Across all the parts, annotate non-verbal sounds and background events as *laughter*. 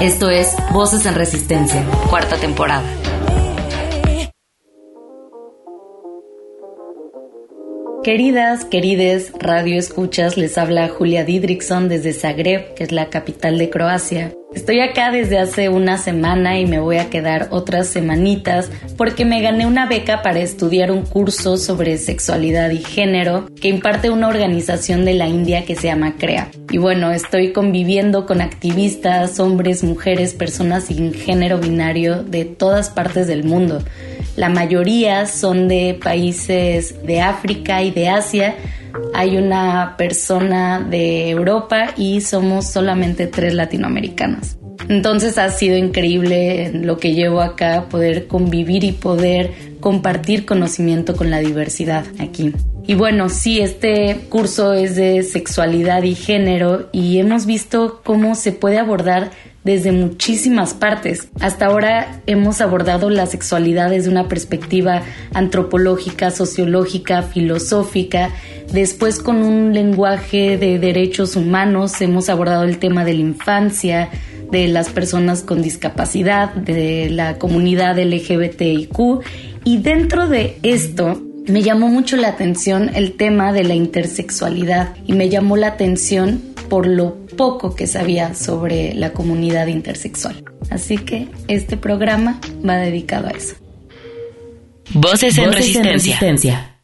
Esto es Voces en Resistencia, cuarta temporada. Queridas, querides radio escuchas, les habla Julia Didrikson desde Zagreb, que es la capital de Croacia. Estoy acá desde hace una semana y me voy a quedar otras semanitas porque me gané una beca para estudiar un curso sobre sexualidad y género que imparte una organización de la India que se llama CREA. Y bueno, estoy conviviendo con activistas, hombres, mujeres, personas sin género binario de todas partes del mundo. La mayoría son de países de África y de Asia hay una persona de Europa y somos solamente tres latinoamericanas. Entonces ha sido increíble lo que llevo acá, poder convivir y poder compartir conocimiento con la diversidad aquí. Y bueno, sí, este curso es de sexualidad y género y hemos visto cómo se puede abordar desde muchísimas partes. Hasta ahora hemos abordado la sexualidad desde una perspectiva antropológica, sociológica, filosófica. Después con un lenguaje de derechos humanos hemos abordado el tema de la infancia, de las personas con discapacidad, de la comunidad LGBTIQ. Y dentro de esto me llamó mucho la atención el tema de la intersexualidad y me llamó la atención por lo poco que sabía sobre la comunidad intersexual. Así que este programa va dedicado a eso. Voces en, resistencia.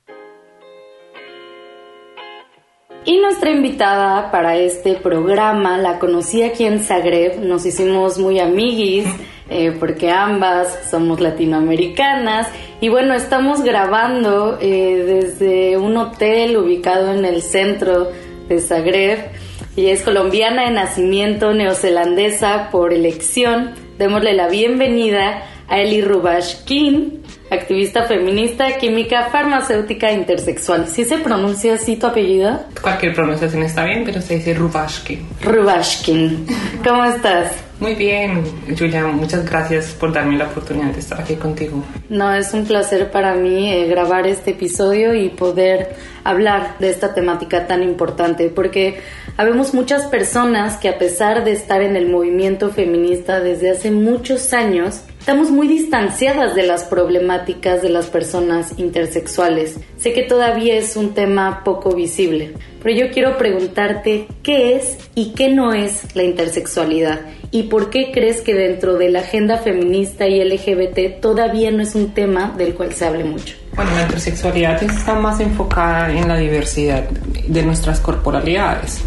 Y nuestra invitada para este programa la conocí aquí en Zagreb, nos hicimos muy amiguis eh, porque ambas somos latinoamericanas y bueno, estamos grabando eh, desde un hotel ubicado en el centro de Zagreb y es colombiana de nacimiento, neozelandesa por elección. Démosle la bienvenida a Eli Rubashkin, activista feminista, química, farmacéutica intersexual. ¿Sí se pronuncia así tu apellido? Cualquier pronunciación está bien, pero se dice Rubashkin. Rubashkin. ¿Cómo estás? Muy bien, Julia, muchas gracias por darme la oportunidad de estar aquí contigo. No, es un placer para mí eh, grabar este episodio y poder hablar de esta temática tan importante, porque habemos muchas personas que a pesar de estar en el movimiento feminista desde hace muchos años, estamos muy distanciadas de las problemáticas de las personas intersexuales. Sé que todavía es un tema poco visible, pero yo quiero preguntarte qué es y qué no es la intersexualidad y por qué crees que dentro de la agenda feminista y LGBT todavía no es un tema del cual se hable mucho. Bueno, la intersexualidad está más enfocada en la diversidad de nuestras corporalidades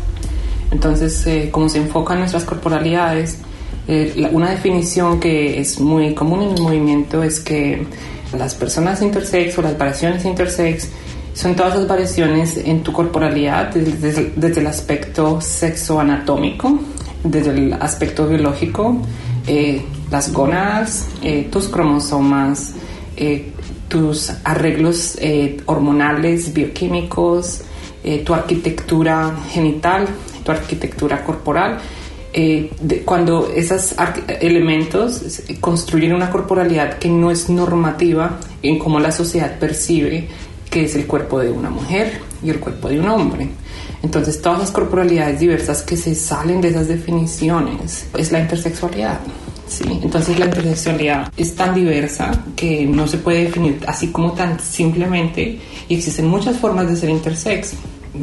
entonces, eh, como se enfocan nuestras corporalidades, una definición que es muy común en el movimiento es que las personas intersex o las variaciones intersex son todas las variaciones en tu corporalidad desde, desde el aspecto sexoanatómico, desde el aspecto biológico, eh, las gónadas, tus cromosomas, tus arreglos hormonales, bioquímicos, tu arquitectura genital, arquitectura corporal. Eh, cuando esos elementos construyen una corporalidad que no es normativa en cómo la sociedad percibe que es el cuerpo de una mujer y el cuerpo de un hombre. Entonces, todas las corporalidades diversas que se salen de esas definiciones es la intersexualidad. ¿sí? Entonces, la intersexualidad es tan diversa que no se puede definir así como tan simplemente y existen muchas formas de ser intersex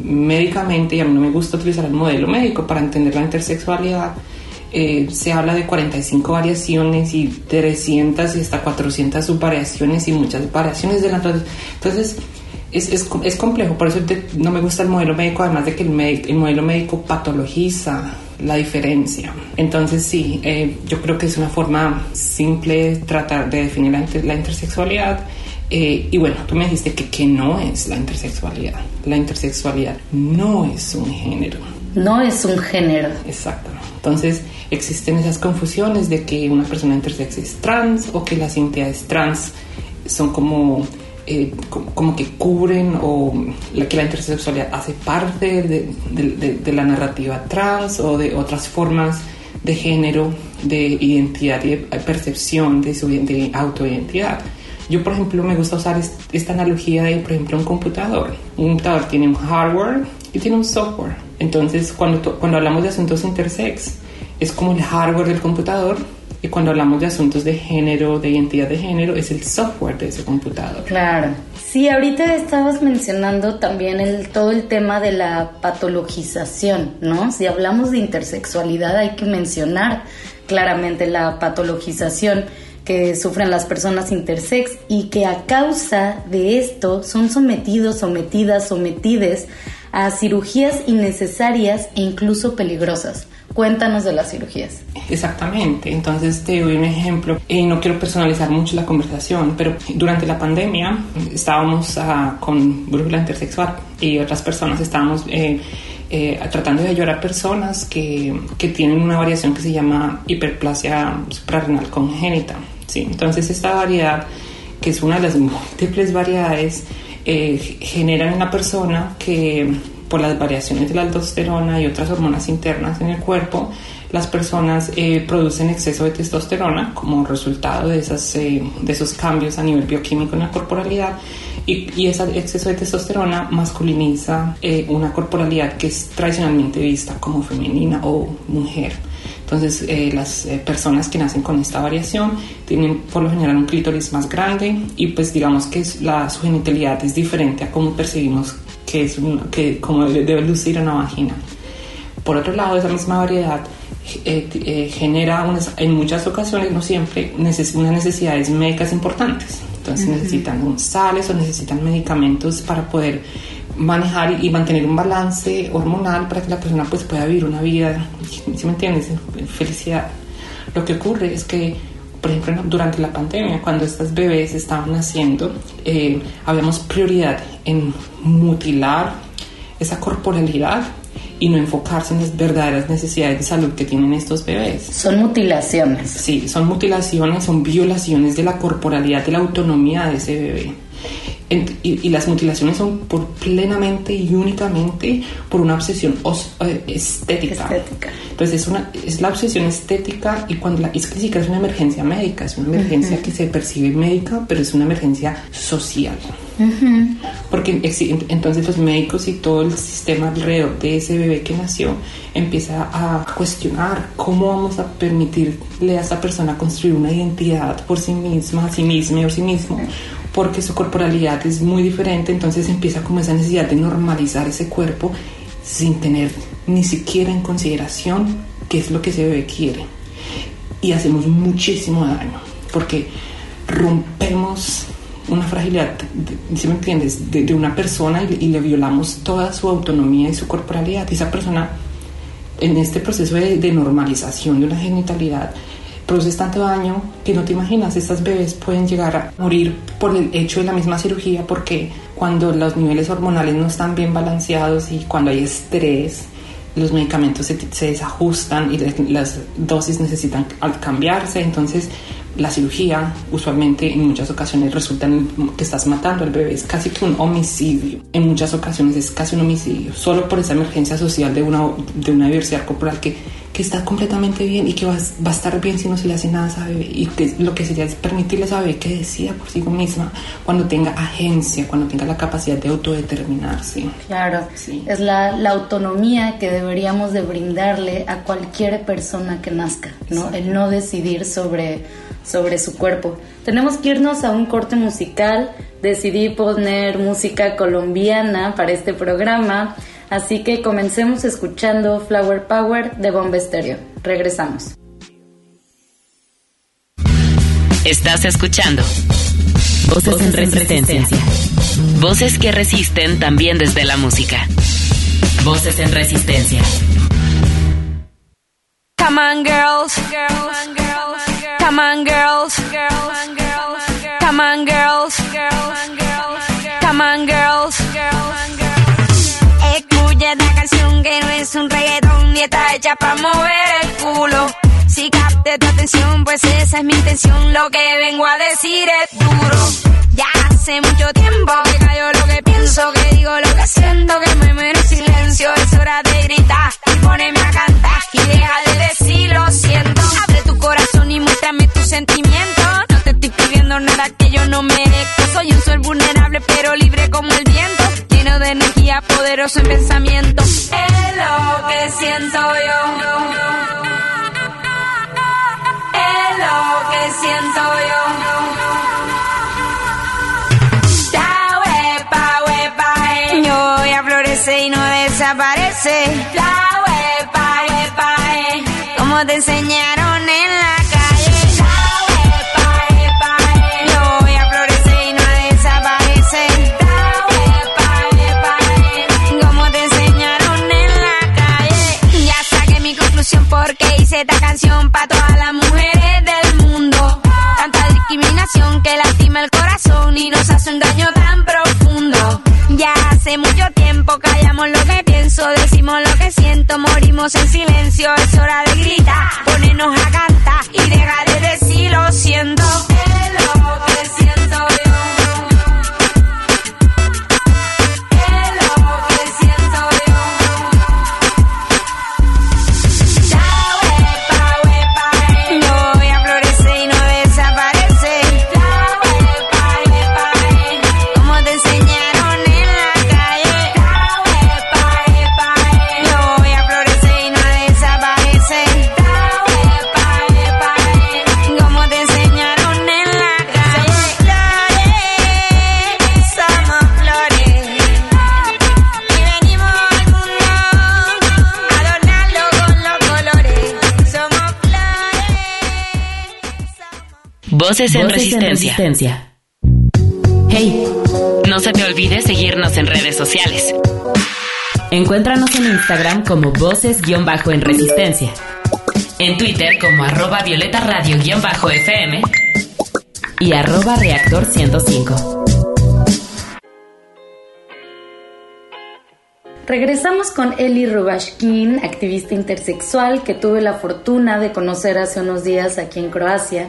médicamente, y a mí no me gusta utilizar el modelo médico para entender la intersexualidad, eh, se habla de 45 variaciones y 300 y hasta 400 subvariaciones y muchas variaciones de la entonces es, es, es complejo por eso no me gusta el modelo médico además de que el, el modelo médico patologiza la diferencia. Entonces sí eh, yo creo que es una forma simple tratar de definir la, la intersexualidad eh, y bueno, tú me dijiste que, que no es la intersexualidad. La intersexualidad no es un género. no es un género. Exacto. Entonces existen esas confusiones de que una persona intersex es trans o que las identidades trans son como eh, como que cubren o que la intersexualidad hace parte de, la narrativa trans o de otras formas de género, de identidad y de percepción de su de autoidentidad. Yo, por ejemplo, me gusta usar esta analogía de, por ejemplo, un computador. Un computador tiene un hardware y tiene un software. Entonces, cuando, cuando hablamos de asuntos intersex, es como el hardware del computador y cuando hablamos de asuntos de género, de identidad de género, es el software de ese computador. Claro. Sí, ahorita estabas mencionando también el, todo el tema de la patologización, ¿no? Si hablamos de intersexualidad hay que mencionar claramente la patologización que sufren las personas intersex y que a causa de esto son sometidos, sometidas, sometides a cirugías innecesarias e incluso peligrosas. Cuéntanos de las cirugías. Exactamente, entonces te doy un ejemplo. y no quiero personalizar mucho la conversación, pero durante la pandemia estábamos uh, con brújula intersexual y otras personas estábamos eh, eh, tratando de ayudar a personas que, que, tienen una variación que se llama hiperplasia suprarrenal congénita. ¿Sí? Entonces esta variedad, que es una de las *laughs* múltiples variedades, eh, genera en una persona que por las variaciones de la aldosterona y otras hormonas internas en el cuerpo, las personas eh, producen exceso de testosterona como resultado de, esas, eh, de esos cambios a nivel bioquímico en la corporalidad y, y ese exceso de testosterona masculiniza eh, una corporalidad que es tradicionalmente vista como femenina o mujer. Entonces, las personas que nacen con esta variación tienen por lo general un clítoris más grande y pues digamos que la, su genitalidad es diferente a cómo percibimos que es que como debe lucir una vagina. Por otro lado, esa misma variedad eh, eh, genera en muchas ocasiones, no siempre, neces unas necesidades médicas importantes. Entonces necesitan sales o necesitan medicamentos para poder manejar y mantener un balance hormonal para que la persona pues pueda vivir una vida, si me entiendes? Felicidad. Lo que ocurre es que por ejemplo, durante la pandemia, cuando estas bebés estaban naciendo, eh, habíamos prioridad en mutilar esa corporalidad y no enfocarse en las verdaderas necesidades de salud que tienen estos bebés. Son mutilaciones. Sí, son mutilaciones, son violaciones de la corporalidad, de la autonomía de ese bebé y, las mutilaciones son por plenamente y únicamente por una obsesión eh, estética. Entonces es, una, es la obsesión estética y cuando la, es que es una emergencia médica, es una emergencia que se percibe médica, pero es una emergencia social. Porque entonces los médicos y todo el sistema alrededor de ese bebé que nació empieza a cuestionar cómo vamos a permitirle a esa persona construir una identidad por sí misma, a sí misma o sí mismo porque su corporalidad es muy diferente, entonces empieza como esa necesidad de normalizar ese cuerpo sin tener ni siquiera en consideración qué es lo que ese bebé quiere. Y hacemos muchísimo daño, porque rompemos una fragilidad, si me entiendes?, de, una persona y, le violamos toda su autonomía y su corporalidad. Y esa persona, en este proceso de, de normalización de una genitalidad, produces tanto daño que no te imaginas. Estas bebés pueden llegar a morir por el hecho de la misma cirugía porque cuando los niveles hormonales no están bien balanceados y cuando hay estrés, los medicamentos se, se desajustan y las dosis necesitan cambiarse. Entonces, la cirugía usualmente en muchas ocasiones resulta en que estás matando al bebé, es casi que un homicidio. En muchas ocasiones es casi un homicidio, solo por esa emergencia social de una, de una diversidad corporal que que está completamente bien y que va, va, a estar bien si no se le hace nada a esa bebé. Y que lo que sería es permitirle a esa bebé que decida por sí misma cuando tenga agencia, cuando tenga la capacidad de autodeterminarse. Claro, sí. es la, la autonomía que deberíamos de brindarle a cualquier persona que nazca, ¿no? El no decidir sobre, sobre su cuerpo. Tenemos que irnos a un corte musical. Decidí poner música colombiana para este programa. Así que comencemos escuchando Flower Power de Bomba Estéreo. Regresamos. Estás escuchando Voces, en resistencia. Voces que resisten también desde la música. Voces en resistencia. Come on girls, Come on girls, Come on girls, Come on girls. Es un reggae hecha para mover el culo. Si capte tu atención, pues esa es mi intención. Lo que vengo a decir es duro. Ya hace mucho tiempo que cayó lo que pienso, que digo lo que siento, que me muero en silencio. Es hora de gritar y ponerme a cantar y deja de decir lo siento. Abre tu corazón y muéstrame tus sentimientos. No te estoy pidiendo nada que yo no merezco. Soy un ser vulnerable pero libre energía, poderoso en pensamiento. Es lo que siento yo lo que siento yo. La huepa, huepa, eh. Yo florece y no desaparece. La huepa, huepa, eh. Como te enseñaron en la porque hice esta canción pa' todas las mujeres que lastima el corazón y nos hace un daño tan profundo. Ya hace mucho tiempo callamos lo que pienso, decimos lo que siento, morimos en silencio. Es hora de gritar, ponernos a cantar y dejar de decir lo siento. Voces, en, resistencia. Hey, no se te olvide seguirnos en redes sociales. Encuéntranos en Instagram como Voces-en Resistencia. En Twitter como arroba Violeta Radio-FM y arroba Reactor 105. Regresamos con Eli Rubashkin, activista intersexual que tuve la fortuna de conocer hace unos días aquí en Croacia.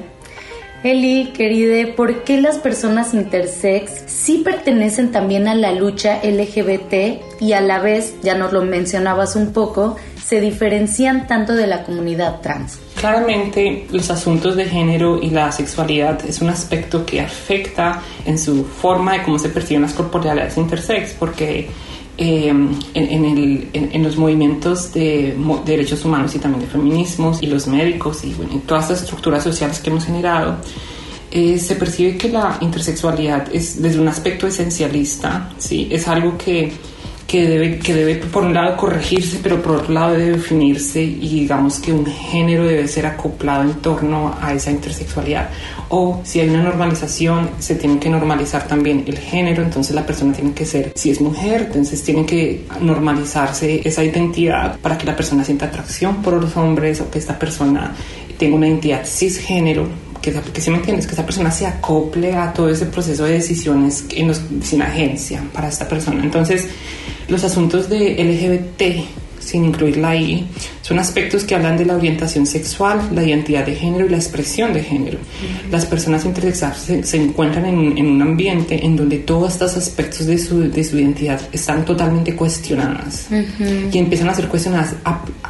Eli, querida, ¿por qué las personas intersex sí pertenecen también a la lucha LGBT y a la vez, ya nos lo mencionabas un poco, se diferencian tanto de la comunidad trans? Claramente los asuntos de género y la sexualidad es un aspecto que afecta en su forma de cómo se perciben las corporalidades intersex, porque eh, en, los movimientos de, derechos humanos y también de feminismos y los médicos y bueno, todas las estructuras sociales que hemos generado, eh, se percibe que la intersexualidad es desde un aspecto esencialista, ¿sí? es algo que, que, debe, que debe por un lado corregirse, pero por otro lado debe definirse y digamos que un género debe ser acoplado en torno a esa intersexualidad o si hay una normalización, se tiene que normalizar también el género, entonces la persona tiene que ser, si es mujer, entonces tiene que normalizarse esa identidad para que la persona sienta atracción por los hombres o que esta persona tenga una identidad cisgénero que, que si me entiendes, que esa persona se acople a todo ese proceso de decisiones en los, sin agencia para esta persona. Entonces, los asuntos de LGBT sin incluirla ahí, son aspectos que hablan de la orientación sexual, la identidad de género y la expresión de género. Las personas intersexuales se, encuentran en, un ambiente en donde todos estos aspectos de su, de su identidad están totalmente cuestionadas y empiezan a ser cuestionadas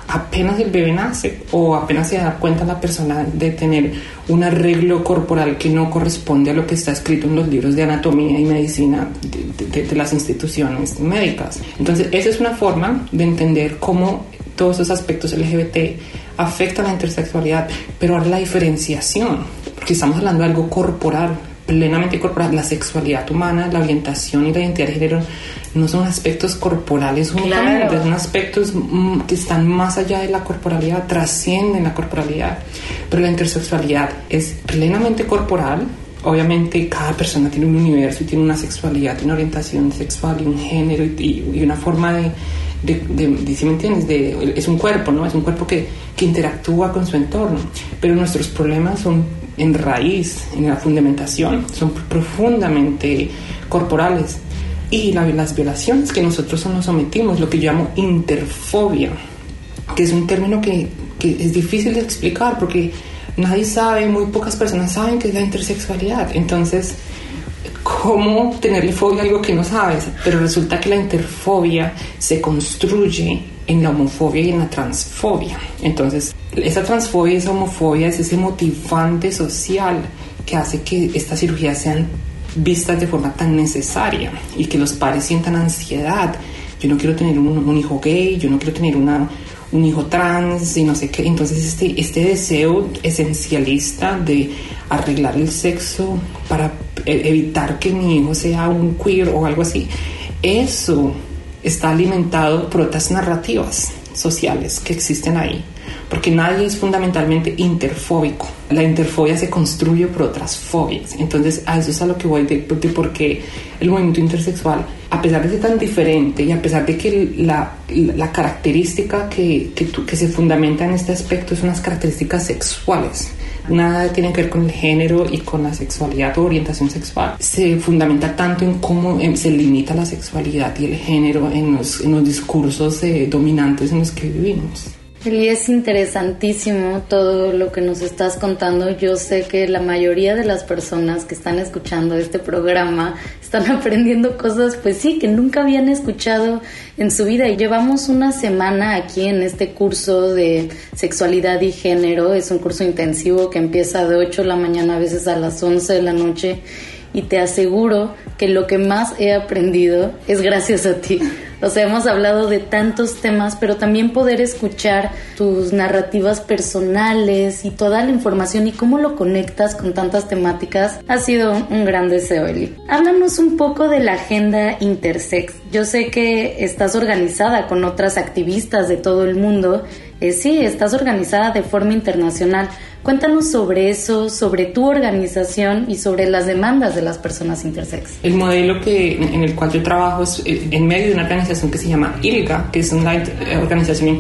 apenas el bebé nace o apenas se da cuenta la persona de tener un arreglo corporal que no corresponde a lo que está escrito en los libros de anatomía y medicina de, de las instituciones médicas. Entonces, esa es una forma de entender cómo todos esos aspectos LGBT afectan la intersexualidad, pero ahora la diferenciación, porque estamos hablando de algo corporal, plenamente corporal, la sexualidad humana, la orientación y la identidad de género no son aspectos corporales únicamente, son aspectos mm, que están más allá de la corporalidad, trascienden la corporalidad, pero la intersexualidad es plenamente corporal, obviamente cada persona tiene un universo y tiene una sexualidad, una orientación sexual y un género y una forma de de, de, me entiendes? De, es un cuerpo, ¿no? Es un cuerpo que, que interactúa con su entorno, pero nuestros problemas son en raíz, en la fundamentación, son profundamente corporales. Y las violaciones que nosotros nos sometimos, lo que llamo interfobia, que es un término que, que es difícil de explicar porque nadie sabe, muy pocas personas saben qué es la intersexualidad. Entonces, ¿cómo tenerle fobia a algo que no sabes? Pero resulta que la interfobia se construye en la homofobia y en la transfobia. Entonces, esa transfobia y esa homofobia es ese motivante social que hace que estas cirugías sean vistas de forma tan necesaria y que los padres sientan ansiedad. Yo no quiero tener un, hijo gay, yo no quiero tener una, un hijo trans y no sé qué. Entonces este, este deseo esencialista de arreglar el sexo para evitar que mi hijo sea un queer o algo así, eso está alimentado por otras narrativas sociales que existen ahí porque nadie es fundamentalmente interfóbico. La interfobia se construye por otras fobias. Entonces, a eso es a lo que voy de, de porque el movimiento intersexual, a pesar de ser tan diferente y a pesar de que la, la característica que, que, que se fundamenta en este aspecto es unas características sexuales, nada tiene que ver con el género y con la sexualidad o orientación sexual. Se fundamenta tanto en cómo se limita la sexualidad y el género en los, en los discursos eh, dominantes en los que vivimos. Y es interesantísimo todo lo que nos estás contando. Yo sé que la mayoría de las personas que están escuchando este programa están *laughs* aprendiendo cosas, pues sí, que nunca habían escuchado en su vida. Y llevamos una semana aquí en este curso de sexualidad y género. Es un curso intensivo que empieza de 8 de la mañana, a veces a las 11 de la noche. Y te aseguro que lo que más he aprendido es gracias a ti o sea, hemos hablado de tantos temas, pero también poder escuchar tus narrativas personales y toda la información y cómo lo conectas con tantas temáticas ha sido un gran deseo, Eli. Háblanos un poco de la agenda intersex. Yo sé que estás organizada con otras activistas de todo el mundo. Eh, sí, estás organizada de forma internacional. Cuéntanos sobre eso, sobre tu organización y sobre las demandas de las personas intersex. El modelo que, en el cual yo trabajo es eh, en medio de una organización que se llama ILGA, que es una organización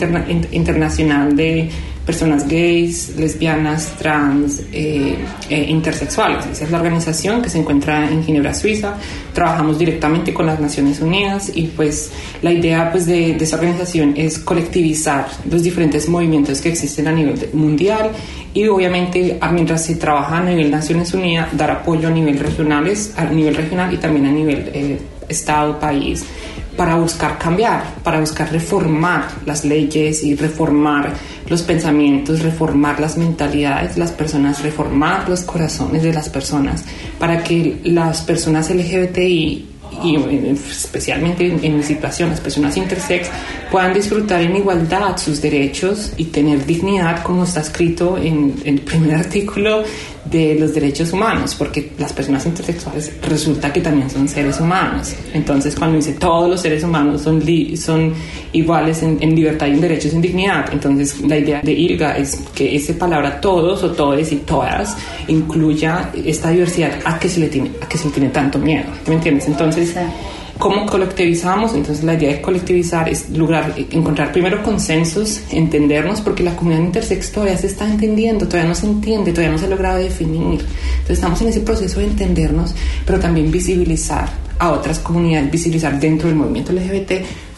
internacional de personas gays, lesbianas, trans, eh, e intersexuales. Esa es la organización que se encuentra en Ginebra, Suiza. Trabajamos directamente con las Naciones Unidas y pues la idea pues de, de esa organización es colectivizar los diferentes movimientos que existen a nivel mundial y obviamente mientras se trabaja a nivel Naciones Unidas dar apoyo a nivel regionales a nivel regional y también a nivel eh, estado país para buscar cambiar, para buscar reformar las leyes y reformar los pensamientos, reformar las mentalidades de las personas, reformar los corazones de las personas, para que las personas LGBTI y especialmente en, mi situación, las personas intersex puedan disfrutar en igualdad sus derechos y tener dignidad como está escrito en el primer *laughs* artículo de los derechos humanos, porque las personas intersexuales resulta que también son seres humanos. Entonces, cuando dice todos los seres humanos son, son iguales en, libertad y en derechos y en dignidad, entonces la idea de IRGA es que esa palabra todos o todes y todas incluya esta diversidad a que se le tiene, a que se le tiene tanto miedo. ¿Me entiendes? Entonces, ¿Cómo colectivizamos? Entonces la idea de colectivizar es lograr encontrar primero consensos, entendernos, porque la comunidad intersex todavía se está entendiendo, todavía no se entiende, todavía no se ha logrado definir. Entonces estamos en ese proceso de entendernos, pero también visibilizar a otras comunidades, visibilizar dentro del movimiento LGBT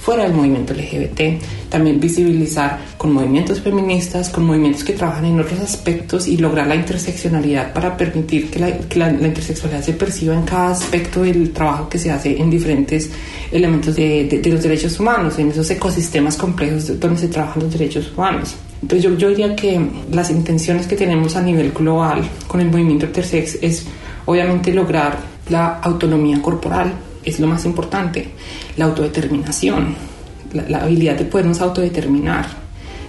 fuera del movimiento LGBT, también visibilizar con movimientos feministas, con movimientos que trabajan en otros aspectos y lograr la interseccionalidad para permitir que la, intersexualidad se perciba en cada aspecto del trabajo que se hace en diferentes elementos de, los derechos humanos, en esos ecosistemas complejos donde se trabajan los derechos humanos. Entonces yo, yo diría que las intenciones que tenemos a nivel global con el movimiento intersex es obviamente lograr la autonomía corporal, es lo más importante, la autodeterminación, la, habilidad de podernos autodeterminar,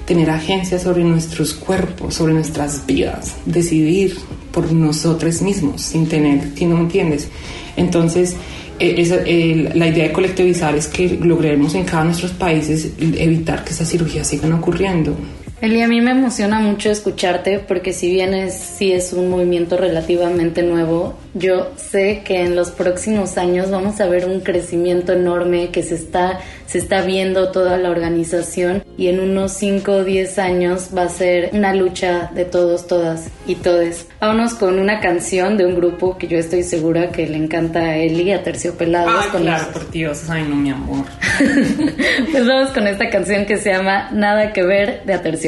tener agencia sobre nuestros cuerpos, sobre nuestras vidas, decidir por nosotros mismos sin tener, si no entiendes. Entonces, e, la idea de colectivizar es que logremos en cada uno de nuestros países evitar que esas cirugías sigan ocurriendo. Eli, a mí me emociona mucho escucharte porque si bien es, sí es un movimiento relativamente nuevo, yo sé que en los próximos años vamos a ver un crecimiento enorme que se está, se está viendo toda la organización y en unos 5 o 10 años va a ser una lucha de todos, todas y todes. Vámonos con una canción de un grupo que yo estoy segura que le encanta a Eli, a Terciopelados. Ay, con claro, por Dios, ay no, mi amor. *laughs* pues vamos con esta canción que se llama Nada que ver de Aterciopelados.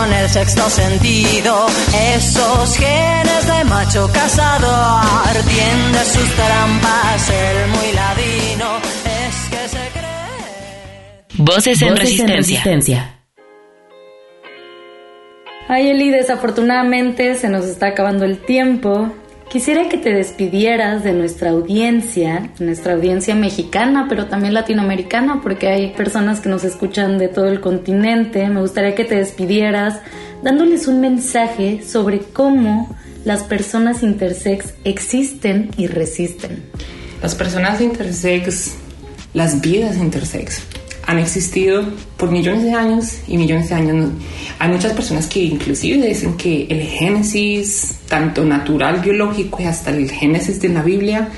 Con el sexto sentido, esos genes de macho cazador, tiende sus trampas, el muy ladino, es que se cree. Voces en, resistencia. Ay, Eli, desafortunadamente se nos está acabando el tiempo. Quisiera que te despidieras de nuestra audiencia, nuestra audiencia mexicana, pero también latinoamericana, porque hay personas que nos escuchan de todo el continente. Me gustaría que te despidieras dándoles un mensaje sobre cómo las personas intersex existen y resisten. Las personas intersex, las vidas intersex, han existido por millones de años y millones de años. Hay muchas personas que inclusive dicen que el génesis, tanto natural, biológico y hasta el génesis de la Biblia,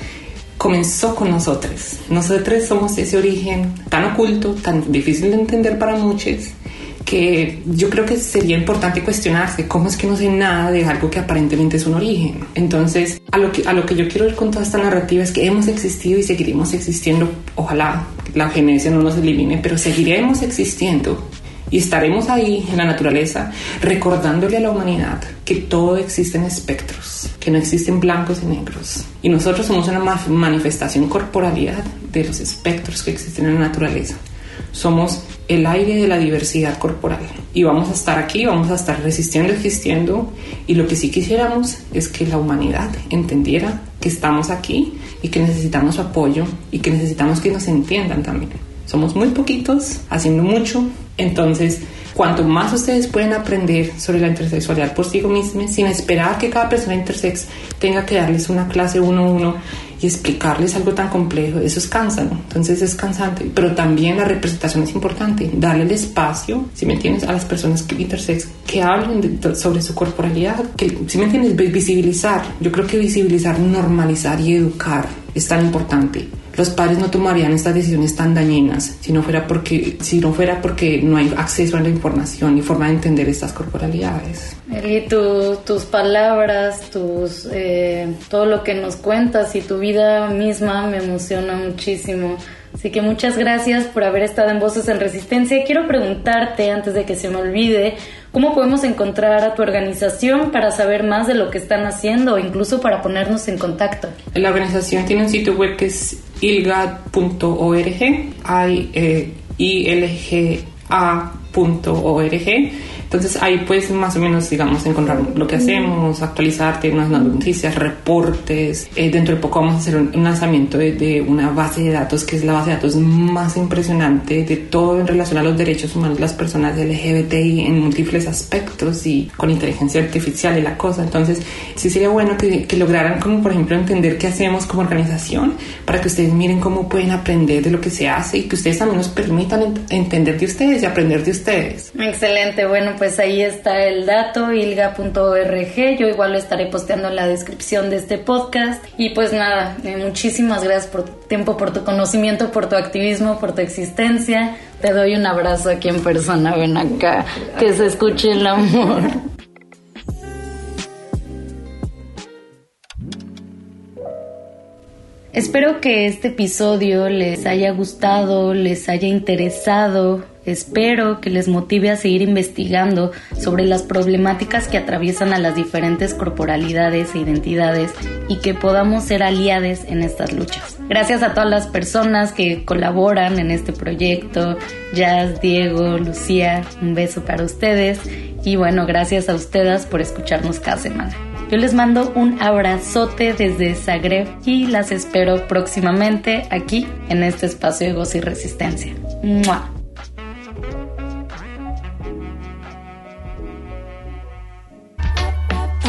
comenzó con nosotros. Nosotros somos ese origen tan oculto, tan difícil de entender para muchos, que yo creo que sería importante cuestionarse cómo es que no sé nada de algo que aparentemente es un origen. Entonces, a lo que, a lo que yo quiero ir con toda esta narrativa es que hemos existido y seguiremos existiendo. Ojalá la genesia no nos elimine, pero seguiremos existiendo y estaremos ahí en la naturaleza recordándole a la humanidad que todo existe en espectros, que no existen blancos y negros. Y nosotros somos una manifestación corporalidad de los espectros que existen en la naturaleza. Somos el aire de la diversidad corporal. Y vamos a estar aquí, vamos a estar resistiendo, existiendo. Y lo que sí quisiéramos es que la humanidad entendiera que estamos aquí y que necesitamos apoyo y que necesitamos que nos entiendan también. Somos muy poquitos, haciendo mucho. Entonces, cuanto más ustedes pueden aprender sobre la intersexualidad por sí mismos, sin esperar que cada persona intersex tenga que darles una clase uno a uno y explicarles algo tan complejo, eso es cansado, entonces es cansante, pero también la representación es importante, darle el espacio, si me entiendes, a las personas que intersex que hablen sobre su corporalidad, que si me entiendes, visibilizar, yo creo que visibilizar, normalizar y educar es tan importante los padres no tomarían estas decisiones tan dañinas si no fuera porque, si no, fuera porque no hay acceso a la información y forma de entender estas corporalidades. Eli, tus palabras, tus, eh, todo lo que nos cuentas y tu vida misma me emociona muchísimo. Así que muchas gracias por haber estado en Voces en Resistencia. Quiero preguntarte, antes de que se me olvide, ¿cómo podemos encontrar a tu organización para saber más de lo que están haciendo o incluso para ponernos en contacto? La organización tiene un sitio web que es ilga.org, hay eh, ilga.org entonces ahí puedes más o menos, digamos, encontrar lo que hacemos, actualizarte, unas noticias, reportes. Eh, dentro de poco vamos a hacer un, lanzamiento de, una base de datos que es la base de datos más impresionante de todo en relación a los derechos humanos de las personas LGBTI en múltiples aspectos y con inteligencia artificial y la cosa. Entonces sí sería bueno que, que lograran como por ejemplo entender qué hacemos como organización para que ustedes miren cómo pueden aprender de lo que se hace y que ustedes también nos permitan entender de ustedes y aprender de ustedes. Excelente, bueno, pues ahí está el dato, ilga.org. Yo igual lo estaré posteando en la descripción de este podcast. Y pues nada, eh, muchísimas gracias por tu tiempo, por tu conocimiento, por tu activismo, por tu existencia. Te doy un abrazo aquí en persona, ven acá, que se escuche el amor. Espero que este episodio les haya gustado, les haya interesado Espero que les motive a seguir investigando sobre las problemáticas que atraviesan a las diferentes corporalidades e identidades y que podamos ser aliados en estas luchas. Gracias a todas las personas que colaboran en este proyecto, Jazz, Diego, Lucía, un beso para ustedes y bueno, gracias a ustedes por escucharnos cada semana. Yo les mando un abrazote desde Zagreb y las espero próximamente aquí en este espacio de Gozo y Resistencia.